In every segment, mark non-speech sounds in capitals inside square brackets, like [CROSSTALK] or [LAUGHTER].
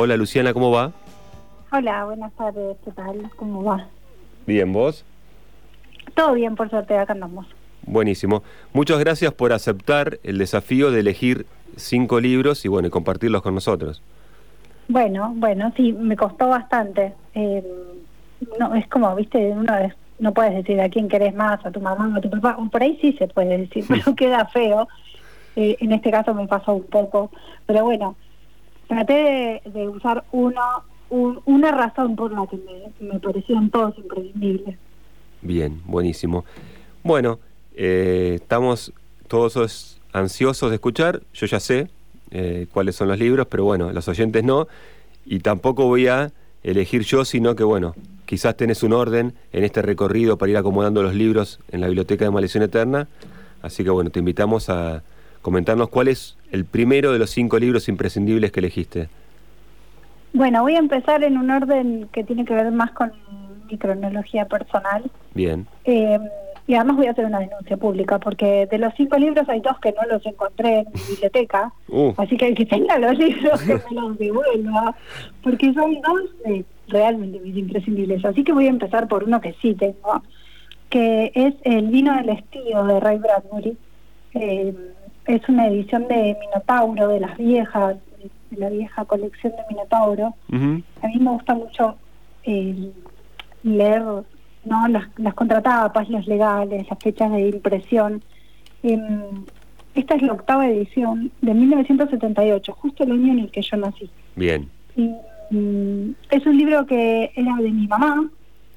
Hola Luciana, ¿cómo va? Hola, buenas tardes, ¿qué tal? ¿Cómo va? Bien, ¿vos? Todo bien, por suerte, acá andamos. Buenísimo. Muchas gracias por aceptar el desafío de elegir cinco libros y bueno, y compartirlos con nosotros. Bueno, bueno, sí, me costó bastante. Eh, no, es como, viste, uno es- no puedes decir a quién querés más, a tu mamá o a tu papá, o por ahí sí se puede decir, [LAUGHS] pero queda feo. Eh, en este caso me pasó un poco, pero bueno, traté de, de usar uno, un- una razón por la que me, me todos imprescindibles. Bien, buenísimo. Bueno, eh, estamos todos ansiosos de escuchar. Yo ya sé eh, cuáles son los libros, pero bueno, los oyentes no. Y tampoco voy a elegir yo, sino que bueno, quizás tenés un orden en este recorrido para ir acomodando los libros en la biblioteca de Maldición Eterna. Así que bueno, te invitamos a comentarnos cuál es el primero de los cinco libros imprescindibles que elegiste. Bueno, voy a empezar en un orden que tiene que ver más con mi cronología personal. Bien. Eh, y además voy a hacer una denuncia pública, porque de los cinco libros hay dos que no los encontré en mi [LAUGHS] biblioteca, Uh, así que el que tenga los [LAUGHS] libros que me los devuelva, porque son dos realmente mis imprescindibles. Así que voy a empezar por uno que sí tengo, que es El vino del estío de Ray Bradbury. Eh, es una edición de Minotauro, de las viejas, de la vieja colección de Minotauro. A mí me gusta mucho eh, leer no las, las contratapas, los legales, las fechas de impresión. Em, esta es la octava edición de 1978, justo el año en el que yo nací. Bien. Y, mm, es un libro que era de mi mamá,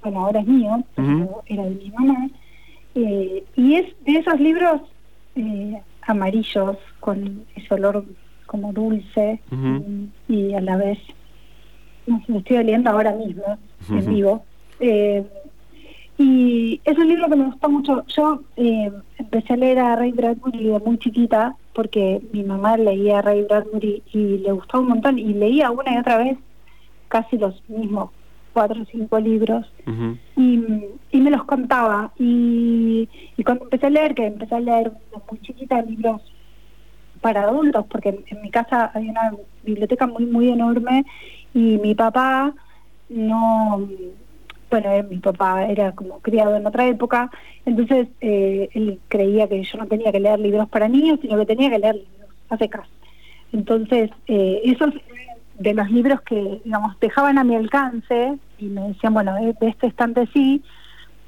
bueno, ahora es mío, pero era de mi mamá. eh, y es de esos libros eh, amarillos, con ese olor como dulce y, y a la vez, no sé, lo estoy oliendo ahora mismo, en vivo. Eh, y es un libro que me gustó mucho. Yo eh, empecé a leer a Ray Bradbury de muy chiquita porque mi mamá leía a Ray Bradbury y le gustó un montón y leía una y otra vez casi los mismos cuatro o cinco libros y, y me los contaba y, y cuando empecé a leer, que empecé a leer muy chiquita libros para adultos, porque en, en mi casa había una biblioteca muy, muy enorme y mi papá no, bueno, eh, mi papá era como criado en otra época, entonces eh, él creía que yo no tenía que leer libros para niños, sino que tenía que leer libros a secas. Entonces, eh, esos de los libros que, digamos, dejaban a mi alcance y me decían, bueno, eh, de este estante sí,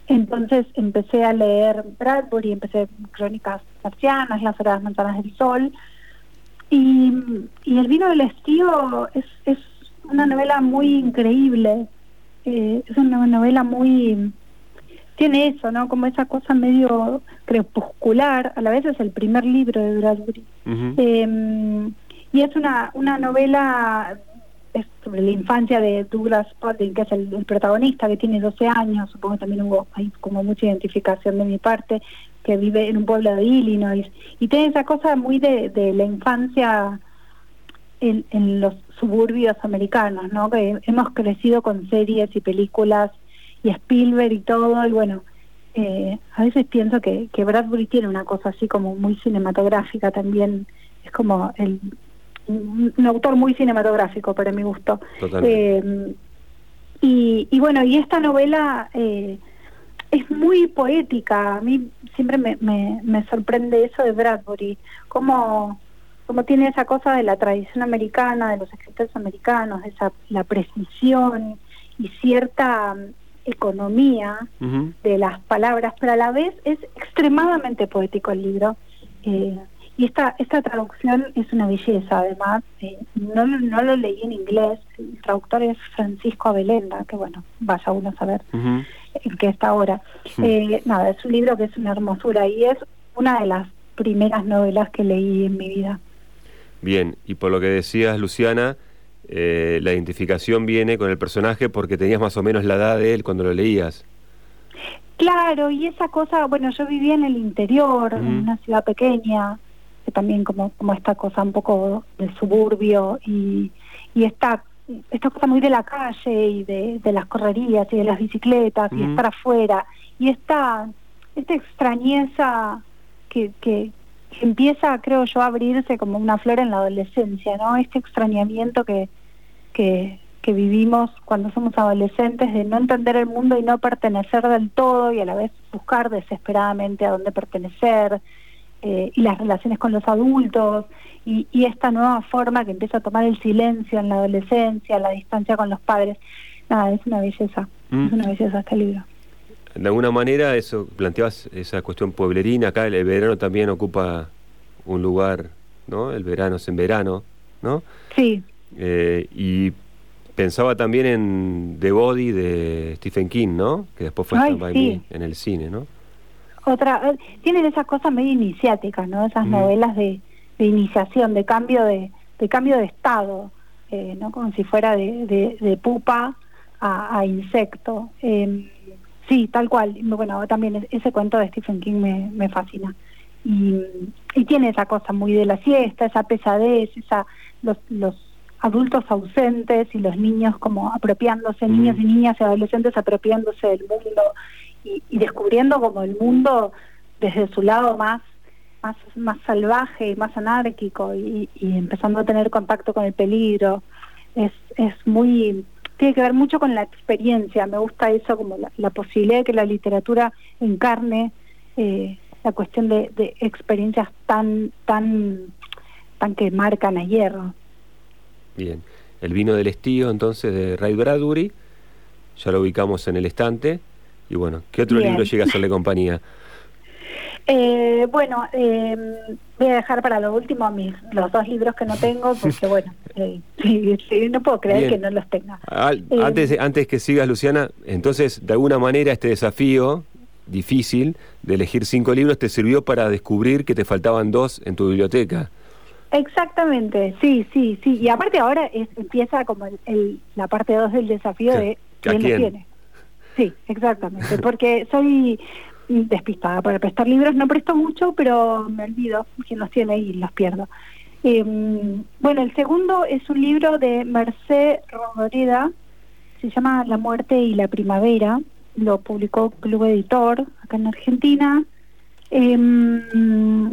entonces empecé a leer Bradbury, empecé Crónicas Marcianas, Las Horas Manzanas del Sol, y, y El vino del estío es, es una novela muy increíble, eh, es una novela muy... Tiene eso, ¿no? Como esa cosa medio crepuscular, a la vez es el primer libro de Bradbury. Eh, y es una, una novela sobre la infancia de Douglas Spalding, que es el, el protagonista, que tiene 12 años, supongo que también hubo hay como mucha identificación de mi parte, que vive en un pueblo de Illinois, y tiene esa cosa muy de, de la infancia en, en los suburbios americanos, ¿no? Que hemos crecido con series y películas y Spielberg y todo, y bueno, eh, a veces pienso que, que Bradbury tiene una cosa así como muy cinematográfica también, es como el, un, autor muy cinematográfico para mi gusto. Eh, y, y bueno, y esta novela eh, es muy poética. A mí siempre me, me, me sorprende eso de Bradbury, cómo, cómo tiene esa cosa de la tradición americana, de los escritores americanos, de esa, la precisión y cierta mm, economía de las palabras, pero a la vez es extremadamente poético el libro. Eh, y esta esta traducción es una belleza, además. Eh, no, lo- no lo leí en inglés, el traductor es Francisco Abelenda, que bueno, vaya uno a saber Ujú. en qué está ahora. Eh, nada, es un libro que es una hermosura y es una de las primeras novelas que leí en mi vida. Bien, y por lo que decías, Luciana, eh, la identificación viene con el personaje porque tenías más o menos la edad de él cuando lo leías. Claro, y esa cosa, bueno, yo vivía en el interior, en una ciudad pequeña, que también como, como esta cosa un poco del suburbio y, y esta, esta cosa muy de la calle y de, de las correrías y de las bicicletas y estar afuera y esta, esta extrañeza que, que, que empieza, creo yo, a abrirse como una flor en la adolescencia, ¿no? Este extrañamiento que, que, que vivimos cuando somos adolescentes, de no entender el mundo y no pertenecer del todo y a la vez buscar desesperadamente a dónde pertenecer, eh, y las relaciones con los adultos, y, y, esta nueva forma que empieza a tomar el silencio en la adolescencia, la distancia con los padres. Nada, es una belleza, Mm. es una belleza este libro. De alguna manera, eso planteabas esa cuestión pueblerina, acá el, el verano también ocupa un lugar, ¿no? El verano es en verano, ¿no? Sí, Eh, y pensaba también en The Body de Stephen King, ¿no? Que después fue Ay, By. Me en el cine, ¿no? Otra, eh, tienen esas cosas medio iniciáticas, ¿no? Esas Mm. novelas de, de iniciación, de cambio de, de cambio de estado, eh, ¿no? Como si fuera de, de, de pupa a, a insecto. Eh, sí, tal cual. Bueno, también es- ese cuento de Stephen King me, me fascina. Y, y tiene esa cosa muy de la siesta, esa pesadez, esa los, los adultos ausentes y los niños como apropiándose, Mm. niños y niñas y adolescentes apropiándose del mundo y, descubriendo como el mundo desde su lado más más más salvaje y más anárquico y, y empezando a tener contacto con el peligro es es muy tiene que ver mucho con la experiencia me gusta eso como la, la posibilidad de que la literatura encarne eh, la cuestión de, de experiencias tan tan tan que marcan a hierro Bien. El vino del estío, entonces, de Ray Bradbury, ya lo ubicamos en el estante. Y bueno, ¿qué otro Bien. libro llega a hacerle compañía? [LAUGHS] Eh, bueno, eh, voy a dejar para lo último mis los dos libros que no tengo, porque bueno, [LAUGHS] eh, [LAUGHS] sí, sí, no puedo creer Bien. que no los tenga. Al- Eh, antes, antes que sigas, Luciana, entonces, de alguna manera, este desafío difícil de elegir cinco libros te sirvió para descubrir que te faltaban dos en tu biblioteca. Exactamente, sí, sí, sí. Y aparte ahora es, empieza como el, el- la parte 2 del desafío ¿Qué- de a quién los quién? tiene. Sí, exactamente, porque soy despistada para prestar libros, no presto mucho, pero me olvido quién los tiene y los pierdo. Eh, bueno, el segundo es un libro de Mercé Rodoreda, se llama La muerte y la primavera, lo publicó Club Editor acá en Argentina. Eh,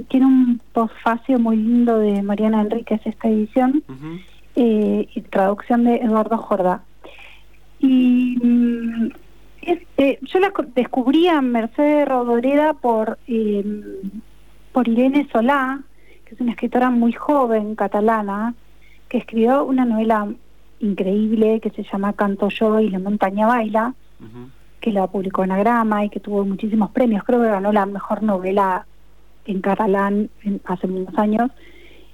tiene un postfacio muy lindo de Mariana Enríquez esta edición eh, y traducción de Eduardo Jordá. Y es- eh, yo la co- descubrí a Mercedes Rodoreda por, eh, por Irene Solá, que es una escritora muy joven catalana, que escribió una novela increíble que se llama Canto yo y la montaña baila, que la publicó en Agrama y que tuvo muchísimos premios. Creo que ganó la mejor novela en catalán en- hace unos años.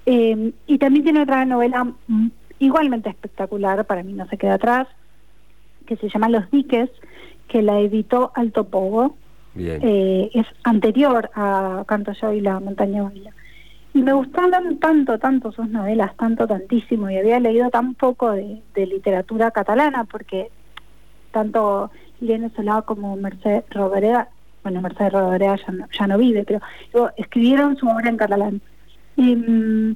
Eh, y también tiene otra novela mm, igualmente espectacular, para mí no se queda atrás, que se llama Los diques, que la editó Alto Pogo. Eh, es anterior a Canto yo y la montaña baila. Y me gustaron tanto, tanto sus novelas, tanto, tantísimo, y había leído tan poco de, de literatura catalana, porque tanto Irene Solá como Mercedes Rodoreda, bueno, Mercedes Rodoreda ya no, ya no vive, pero digo, escribieron su obra en catalán. Em,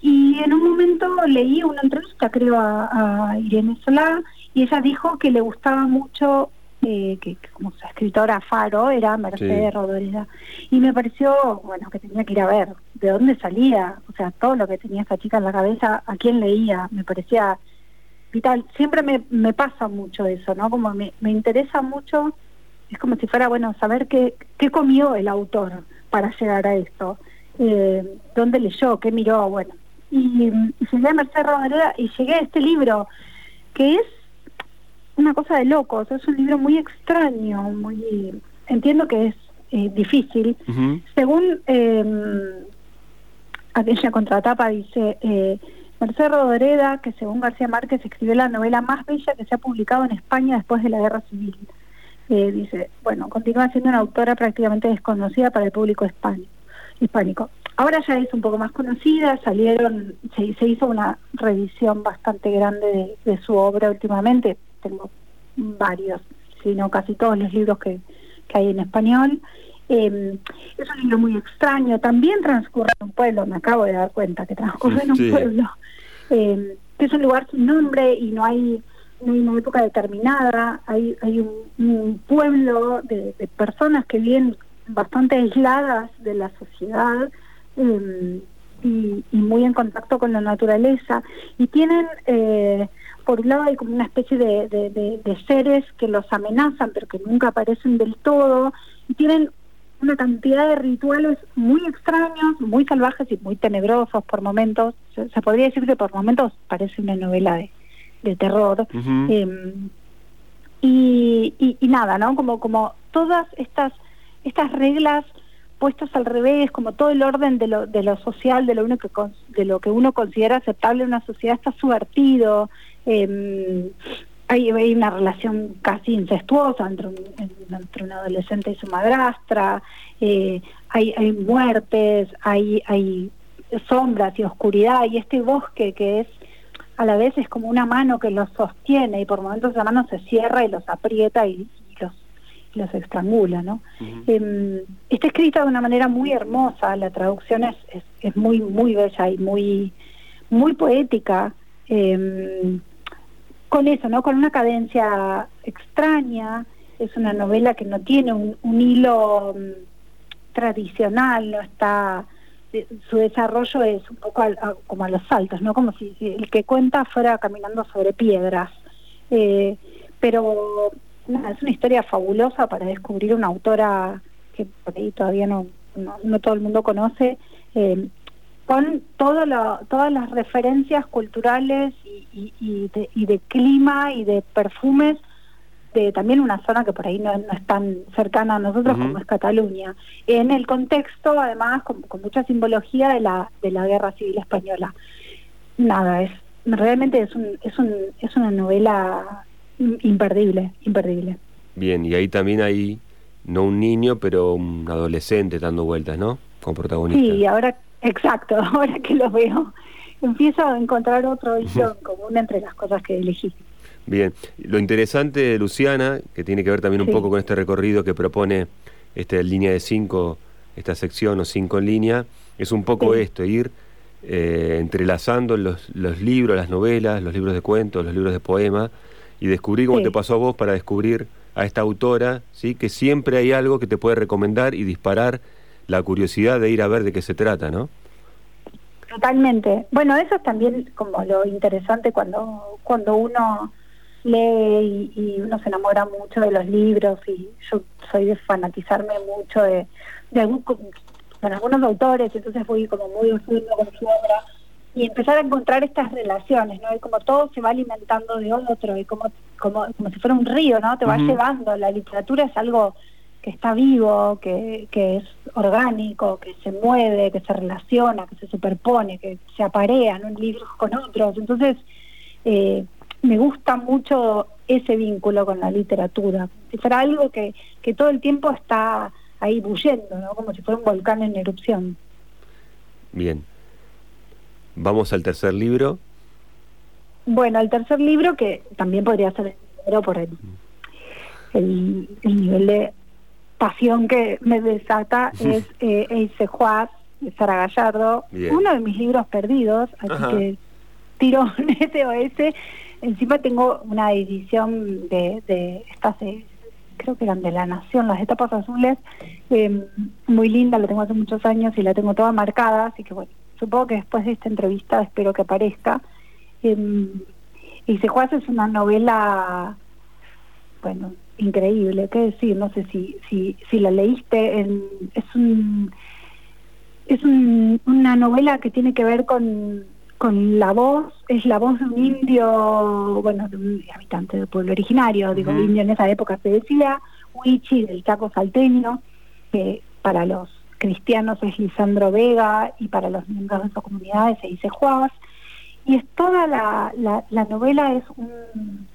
y en un momento leí una entrevista, creo, a, a Irene Solá, y ella dijo que le gustaba mucho, eh, que, que como su escritora Faro era Mercedes Sí. Rodoreda. Y me pareció, bueno, que tenía que ir a ver de dónde salía, o sea, todo lo que tenía esa chica en la cabeza, a quién leía, me parecía vital. Siempre me, me pasa mucho eso, ¿no? Como me, me interesa mucho, es como si fuera, bueno, saber qué, qué comió el autor para llegar a esto, eh, dónde leyó, qué miró, bueno. Y, y llegué a Mercedes Rodríguez y llegué a este libro, que es una cosa de locos, es un libro muy extraño, muy entiendo que es eh, difícil. Ujú. Según eh, aquella contratapa dice eh, Mercedes Rodoreda, que según García Márquez escribió la novela más bella que se ha publicado en España después de la Guerra Civil. Eh, dice, bueno, continúa siendo una autora prácticamente desconocida para el público hispánico. hispánico. Ahora ya es un poco más conocida, salieron, se, se hizo una revisión bastante grande de, de su obra últimamente, tengo varios, si no casi todos los libros que, que hay en español. Eh, es un libro muy extraño, también transcurre en un pueblo, me acabo de dar cuenta que transcurre en un Sí. pueblo, eh, que es un lugar sin nombre y no hay, no hay una época determinada, hay, hay un, un pueblo de, de personas que viven bastante aisladas de la sociedad eh, y, y muy en contacto con la naturaleza y tienen eh, por un lado hay como una especie de, de, seres que los amenazan, pero que nunca aparecen del todo, y tienen una cantidad de rituales muy extraños, muy salvajes y muy tenebrosos por momentos. Se, podría decir que por momentos parece una novela de, de terror. Em, y, y, nada, ¿no? Como, como todas estas, estas reglas puestas al revés, como todo el orden de lo, de lo social, de lo, uno que, de lo que uno considera aceptable en una sociedad está subvertido. Eh, hay, hay, una relación casi incestuosa entre un, entre un adolescente y su madrastra, eh, hay, hay muertes, hay, hay sombras y oscuridad, y este bosque que es a la vez es como una mano que los sostiene y por momentos la mano se cierra y los aprieta y, los, los estrangula, ¿no? Em, está escrita de una manera muy hermosa, la traducción es, es, muy, muy bella y muy, muy poética. Eh, con eso, ¿no? Con una cadencia extraña, es una novela que no tiene un, hilo mm, tradicional, no está eh, su desarrollo es un poco como a los saltos, ¿no? Como si, el que cuenta fuera caminando sobre piedras. Eh, pero es una historia fabulosa para descubrir una autora que por ahí todavía no, no, todo el mundo conoce, eh, con todo lo, todas las referencias culturales y, y, de, y, de, clima y de perfumes de también una zona que por ahí no, no es tan cercana a nosotros como es Cataluña. En el contexto, además, con, mucha simbología de la, de la Guerra Civil Española. Nada, es realmente es, un, es, un, es una novela imperdible, imperdible. Bien, y ahí también hay no un niño, pero un adolescente dando vueltas, ¿no? Como protagonista. Sí, ahora Exacto, [LAUGHS] ahora que lo veo, empiezo a encontrar otro hilo común entre las cosas que elegí. Bien, lo interesante, Luciana, que tiene que ver también un poco con este recorrido que propone este línea de cinco, esta sección o cinco en línea, es un poco esto, ir eh, entrelazando los, los, libros, las novelas, los libros de cuentos, los libros de poema, y descubrir, como te pasó a vos, para descubrir a esta autora, ¿sí? que siempre hay algo que te puede recomendar y disparar la curiosidad de ir a ver de qué se trata, ¿no? Totalmente. Bueno, eso es también como lo interesante cuando, cuando uno lee y, uno se enamora mucho de los libros y yo soy de fanatizarme mucho de, de algún, con algunos autores, entonces voy como muy profundo con su obra y empezar a encontrar estas relaciones, ¿no? Y como todo se va alimentando de otro y como, como, como si fuera un río, ¿no? Te va llevando. La literatura es algo que está vivo, que, que es orgánico, que se mueve, que se relaciona, que se superpone, que se aparean un libros con otros. Entonces, eh, me gusta mucho ese vínculo con la literatura. Si fuera algo que, que todo el tiempo está ahí bullendo, ¿no? como si fuera un volcán en erupción. Bien. Vamos al tercer libro. Bueno, el tercer libro, que también podría ser el primero por el, el, el nivel de pasión que me desata [LAUGHS] es eh, Eise Juaz, de Sara Gallardo, uno de mis libros perdidos, así que tiro [LAUGHS] un SOS. Encima tengo una edición de, de estas, eh, creo que eran de La Nación, las etapas azules, em, muy linda, la tengo hace muchos años y la tengo toda marcada, así que bueno, supongo que después de esta entrevista espero que aparezca. Eh, Eise Juaz es una novela, bueno, increíble, qué decir, no sé si, si, si la leíste, es un es una novela que tiene que ver con, con la voz, es la voz de un indio, bueno, de un habitante del pueblo originario, digo, indio en esa época se decía, Huichi del Chaco salteño, que para los cristianos es Lisandro Vega y para los miembros de esa comunidades se dice Juaz, y es toda la, la, la novela es un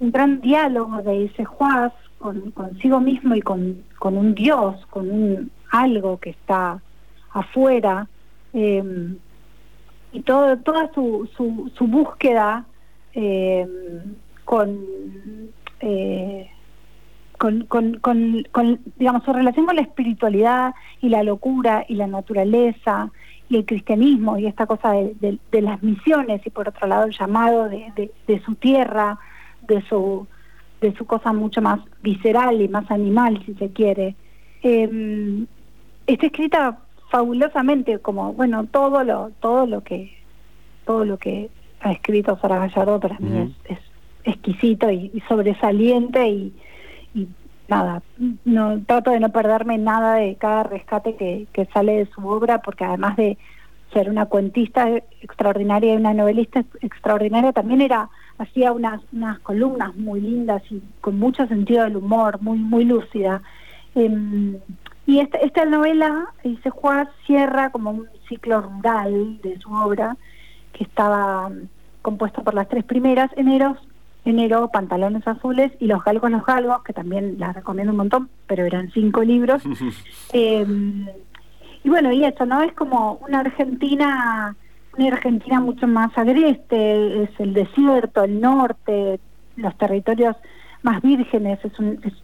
un gran diálogo de ese Juaz con, consigo mismo y con, con un Dios, con un algo que está afuera, eh, y todo, toda su, su, su búsqueda con, eh, con, con, con, digamos, su relación con la espiritualidad y la locura y la naturaleza y el cristianismo y esta cosa de, de, las misiones y por otro lado el llamado de, de su tierra, de su, de su cosa mucho más visceral y más animal, si se quiere. Eh, está escrita fabulosamente, como bueno todo lo todo lo que todo lo que ha escrito Sara Gallardo para mí es, exquisito y, sobresaliente y, nada, no trato de no perderme nada de cada rescate que, que sale de su obra porque además de ser una cuentista extraordinaria y una novelista extraordinaria, también era hacía unas, unas columnas muy lindas y con mucho sentido del humor, muy muy lúcida. Em, y esta, esta novela, dice Juan, cierra como un ciclo rural de su obra, que estaba compuesto por las tres primeras, enero, enero, pantalones azules y los galgos, los galgos, que también las recomiendo un montón, pero eran cinco libros. [LAUGHS] Em, y bueno, y esto, ¿no? Es como una Argentina, una Argentina mucho más agreste, es el desierto, el norte, los territorios más vírgenes, es,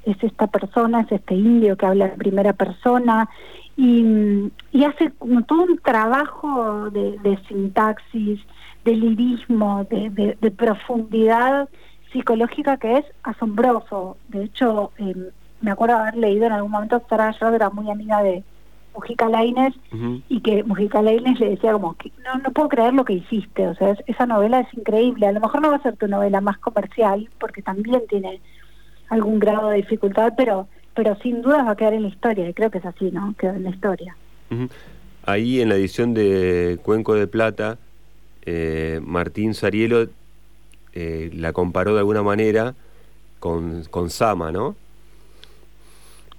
es, esta persona, es este indio que habla en primera persona y, hace como todo un trabajo de, sintaxis, de lirismo, de, profundidad psicológica que es asombroso. De hecho, eh, me acuerdo haber leído en algún momento, Sara yo era muy amiga de, Mujica Lainez y que Mujica Lainez le decía como que no, no puedo creer lo que hiciste, o sea, esa novela es increíble, a lo mejor no va a ser tu novela más comercial porque también tiene algún grado de dificultad, pero pero sin duda va a quedar en la historia y creo que es así, ¿no? Queda en la historia. Ahí en la edición de Cuenco de Plata, eh, Martín Sarielo eh, la comparó de alguna manera con, con Sama, ¿no?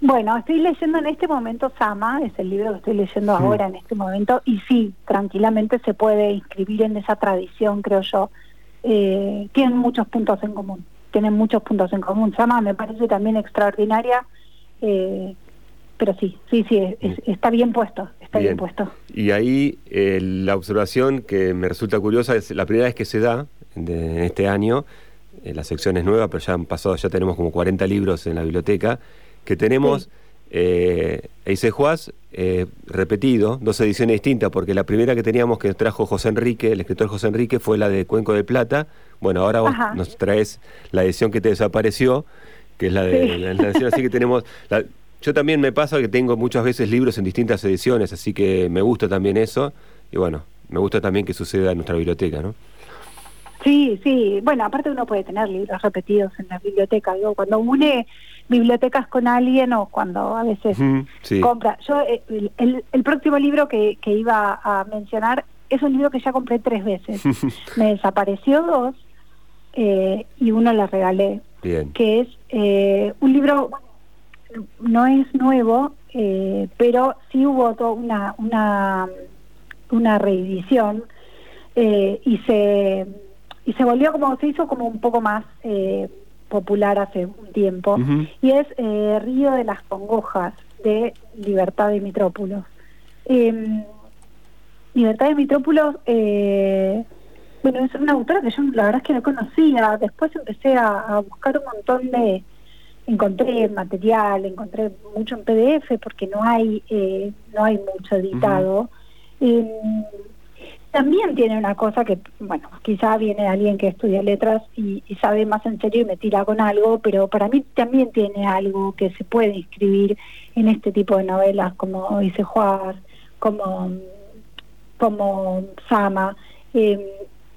Bueno, estoy leyendo en este momento Sama, es el libro que estoy leyendo ahora en este momento, y sí, tranquilamente se puede inscribir en esa tradición, creo yo. Eh, tienen muchos puntos en común, tienen muchos puntos en común. Sama me parece también extraordinaria, eh, pero sí, sí, sí, está bien puesto, está bien, puesto. Y ahí eh, la observación que me resulta curiosa es la primera vez que se da en este año, la sección es nueva, pero ya han pasado, ya tenemos como 40 libros en la biblioteca que tenemos eh, Juaz eh, repetido, dos ediciones distintas, porque la primera que teníamos que trajo José Enrique, el escritor José Enrique, fue la de Cuenco de Plata. Bueno, ahora vos nos traes la edición que te desapareció, que es la de la, edición, así que tenemos... yo también me pasa que tengo muchas veces libros en distintas ediciones, así que me gusta también eso, y bueno, me gusta también que suceda en nuestra biblioteca, ¿no? Sí, sí. Bueno, aparte uno puede tener libros repetidos en la biblioteca. Digo, cuando une bibliotecas con alguien o cuando a veces compra. Yo, eh, el, el, próximo libro que, que iba a mencionar es un libro que ya compré tres veces. [LAUGHS] Me desapareció dos eh, y uno le regalé. Bien. Que es eh, un libro, no es nuevo, pero sí hubo toda una, una, una reedición y se y se volvió como, se hizo como un poco más eh, popular hace un tiempo, y es eh, Río de las Congojas, de Libertad de Mitrópulos. Em, Libertad de Mitrópulos, eh, bueno, es una autora que yo la verdad es que no conocía, después empecé a, buscar un montón de, encontré material, encontré mucho en PDF porque no hay, no hay mucho editado también tiene una cosa que, bueno, quizá viene alguien que estudia letras y, sabe más en serio y me tira con algo, pero para mí también tiene algo que se puede escribir en este tipo de novelas, como dice Juárez, como, como Sama. Em,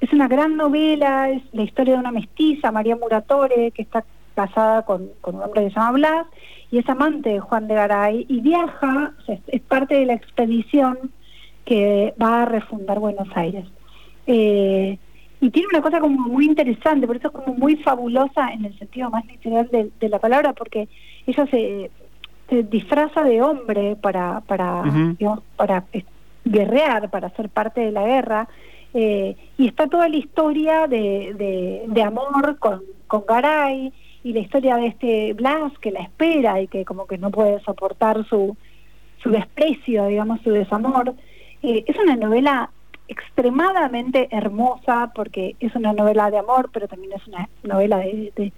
es una gran novela, es la historia de una mestiza, María Muratore, que está casada con, un hombre que se llama Blas, y es amante de Juan de Garay, y viaja, es parte de la expedición que va a refundar Buenos Aires. Eh, y tiene una cosa como muy interesante, por eso es como muy fabulosa en el sentido más literal de, la palabra, porque ella se, disfraza de hombre para, para, para guerrear, para ser parte de la guerra, eh, y está toda la historia de, de, amor con, con Garay, y la historia de este Blas que la espera y que como que no puede soportar su, su desprecio, digamos, su desamor. Eh, es una novela extremadamente hermosa porque es una novela de amor, pero también es una novela de,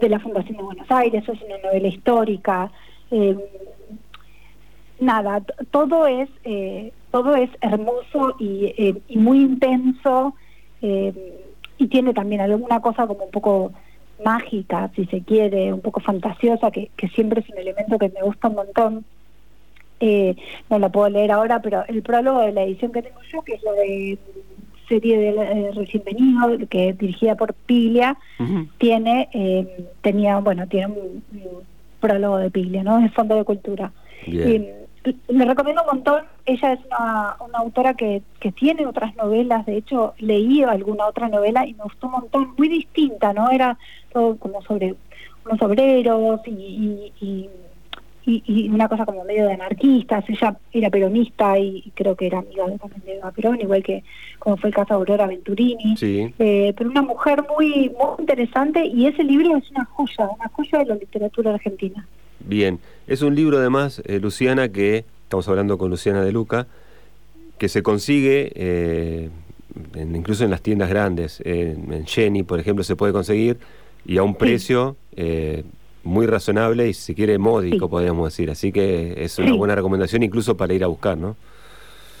de, la Fundación de Buenos Aires, es una novela histórica. Eh, nada, todo es eh, todo es hermoso y, y muy intenso y tiene también alguna cosa como un poco mágica, si se quiere, un poco fantasiosa, que, que siempre es un elemento que me gusta un montón. Eh, no la puedo leer ahora, pero el prólogo de la edición que tengo yo, que es la de serie de eh, Recién Venido, que es dirigida por Piglia, tiene, eh, tenía, bueno, tiene un, prólogo de Piglia, ¿no? Es Fondo de Cultura. le recomiendo un montón, ella es una, una autora que, que tiene otras novelas, de hecho leí alguna otra novela y me gustó un montón, muy distinta, ¿no? Era todo como sobre unos obreros y, y y, una cosa como medio de anarquistas, ella era peronista y, creo que era amiga de, de Perón, igual que como fue el caso de Aurora Venturini, eh, pero una mujer muy, muy interesante y ese libro es una joya, una joya de la literatura argentina. Bien, es un libro además, eh, Luciana, que estamos hablando con Luciana de Luca, que se consigue eh, incluso en las tiendas grandes, en Jenny, por ejemplo, se puede conseguir y a un precio muy razonable y si quiere módico, podríamos decir. Así que es una buena recomendación incluso para ir a buscar, ¿no?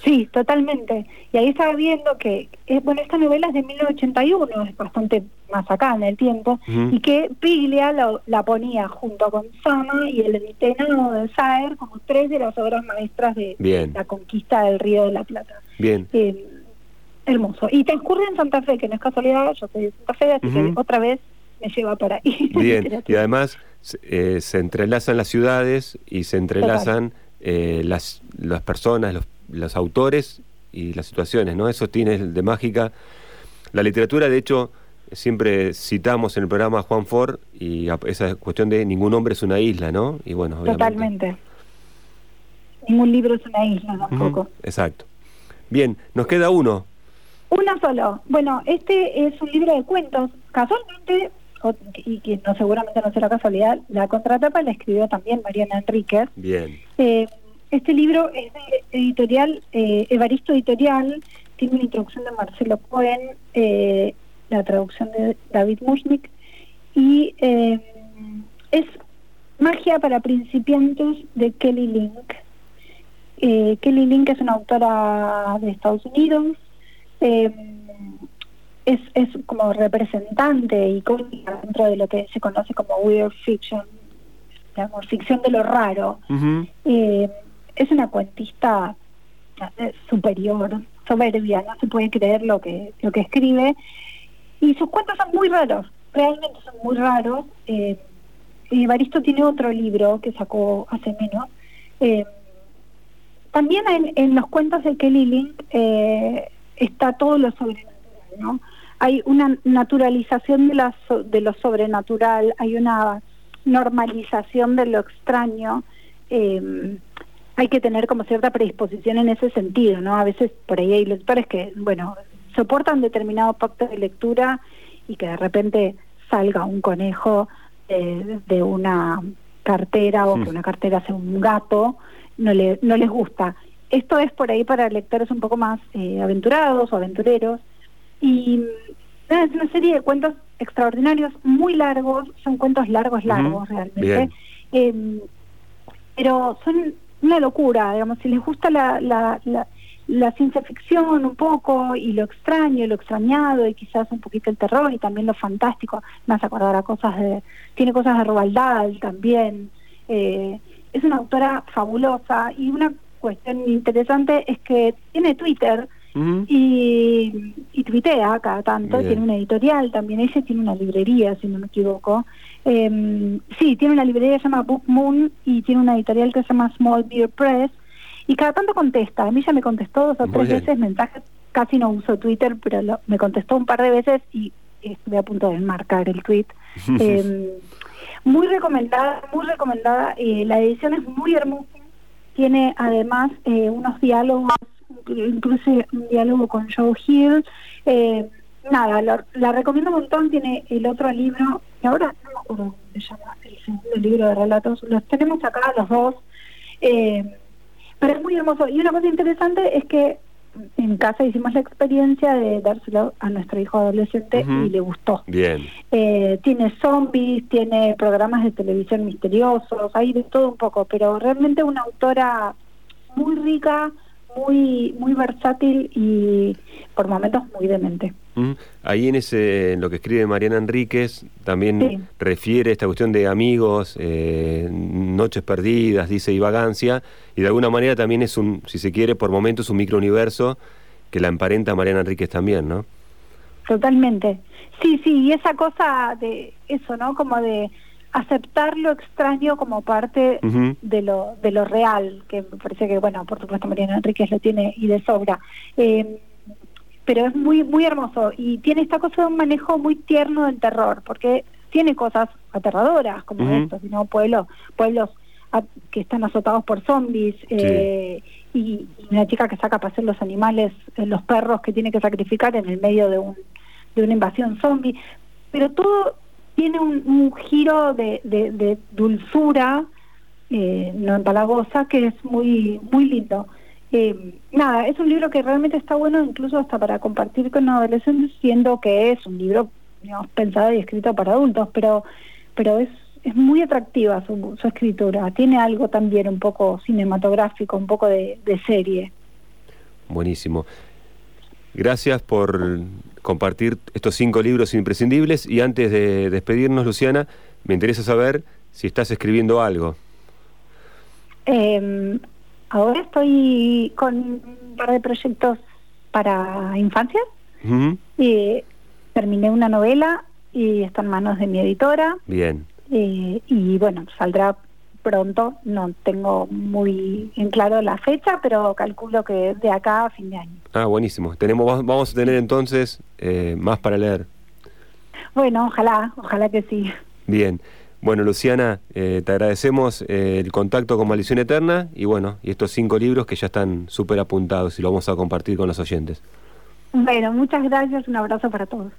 Sí, totalmente. Y ahí estaba viendo que, eh, bueno, esta novela es de 1981, es bastante más acá en el tiempo, y que Piglia la ponía junto con Sama y el Editenado de Saer como tres de las obras maestras de la conquista del Río de la Plata. Bien. Eh, hermoso. Y transcurre en Santa Fe, que no es casualidad, yo soy de Santa Fe, así que otra vez me lleva para ahí. Bien, y además eh, se entrelazan las ciudades y se entrelazan eh, las, las personas, los, los, autores y las situaciones, ¿no? Eso tiene de mágica. La literatura, de hecho, siempre citamos en el programa a Juan Ford y esa cuestión de ningún hombre es una isla, ¿no? Y bueno, Totalmente. Ningún libro es una isla tampoco. exacto. Bien, nos queda uno. Uno solo. Bueno, este es un libro de cuentos. Casualmente y que no seguramente no será casualidad, la contratapa la escribió también Mariana Enríquez. Bien. Eh, este libro es de editorial, eh, Evaristo Editorial, tiene una introducción de Marcelo Cohen, eh, la traducción de David Mushnik, y es Magia para principiantes de Kelly Link. Kelly Link es una autora de Estados Unidos es, es como representante icónica dentro de lo que se conoce como weird fiction, digamos, ficción de lo raro. Eh, es una cuentista eh, superior, soberbia, no se puede creer lo que, lo que escribe. Y sus cuentos son muy raros, realmente son muy raros. Eh, Baristo tiene otro libro que sacó hace menos. Eh, también en, en, los cuentos de Kelly Link está todo lo sobrenatural, ¿no? Hay una naturalización de, la, de lo sobrenatural, hay una normalización de lo extraño. Eh, hay que tener como cierta predisposición en ese sentido, ¿no? A veces por ahí hay lectores que, bueno, soportan determinado pacto de lectura y que de repente salga un conejo de una cartera o que una cartera sea un gato, no, le, no les gusta. Esto es por ahí para lectores un poco más eh, aventurados o aventureros y es una serie de cuentos extraordinarios, muy largos, son cuentos largos, largos realmente. Em, pero son una locura, digamos, si les gusta la, la, la, ciencia ficción un poco y lo extraño, lo extrañado y quizás un poquito el terror y también lo fantástico, me hace acordar a cosas de, tiene cosas de Roald Dahl también. Eh, es una autora fabulosa y una cuestión interesante es que tiene Twitter, y, y tuitea cada tanto, tiene una editorial también, ella tiene una librería, si no me equivoco. Eh, sí, tiene una librería que se llama Book Moon y tiene una editorial que se llama Small Beer Press y cada tanto contesta. A mí ya me contestó dos o tres veces mensajes, casi no uso Twitter, pero me contestó un par de veces y estuve a punto de enmarcar el tweet. [LAUGHS] Em, muy recomendada, muy recomendada. Eh, la edición es muy hermosa. Tiene además eh, unos diálogos incluso un diálogo con Joe Hill. Eh, nada, la recomiendo un montón. Tiene el otro libro, que ahora no me acuerdo cómo se llama, el segundo libro de relatos. Los tenemos acá los dos. Eh, pero es muy hermoso. Y una cosa interesante es que en casa hicimos la experiencia de dárselo a nuestro hijo adolescente y le gustó. Bien. Eh, tiene zombies, tiene programas de televisión misteriosos, hay de todo un poco, pero realmente una autora muy rica, muy muy versátil y por momentos muy demente. Ahí en ese en lo que escribe Mariana Enríquez también refiere esta cuestión de amigos, eh, noches perdidas, dice y vagancia, y de alguna manera también es un, si se quiere, por momentos un microuniverso que la emparenta Mariana Enríquez también, ¿no? Totalmente. Sí, sí, y esa cosa de eso, ¿no? Como de aceptar lo extraño como parte de lo de lo real, que me parece que, bueno, por supuesto Mariana Enríquez lo tiene y de sobra. Eh, pero es muy muy hermoso y tiene esta cosa de un manejo muy tierno del terror, porque tiene cosas aterradoras como esto, sino pueblos pueblos que están azotados por zombies eh, y, una chica que saca para hacer los animales, eh, los perros que tiene que sacrificar en el medio de un de una invasión zombie, pero todo tiene un, giro de, de, dulzura eh, no empalagosa que es muy muy lindo. Eh, nada, es un libro que realmente está bueno incluso hasta para compartir con adolescentes, siendo que es un libro digamos, pensado y escrito para adultos, pero, pero es, es muy atractiva su, su escritura, tiene algo también un poco cinematográfico, un poco de, de serie. Buenísimo. Gracias por compartir estos cinco libros imprescindibles y antes de despedirnos, Luciana, me interesa saber si estás escribiendo algo. Eh, Ahora estoy con un par de proyectos para infancia. y terminé una novela y está en manos de mi editora. Bien. y bueno, saldrá pronto. No tengo muy en claro la fecha, pero calculo que de acá a fin de año. Ah, buenísimo. Tenemos, vamos a tener entonces eh, más para leer. Bueno, ojalá, ojalá que sí. Bien. Bueno, Luciana, eh, te agradecemos eh, el contacto con Maldición Eterna y bueno, y estos cinco libros que ya están súper apuntados y lo vamos a compartir con los oyentes. Bueno, muchas gracias, un abrazo para todos.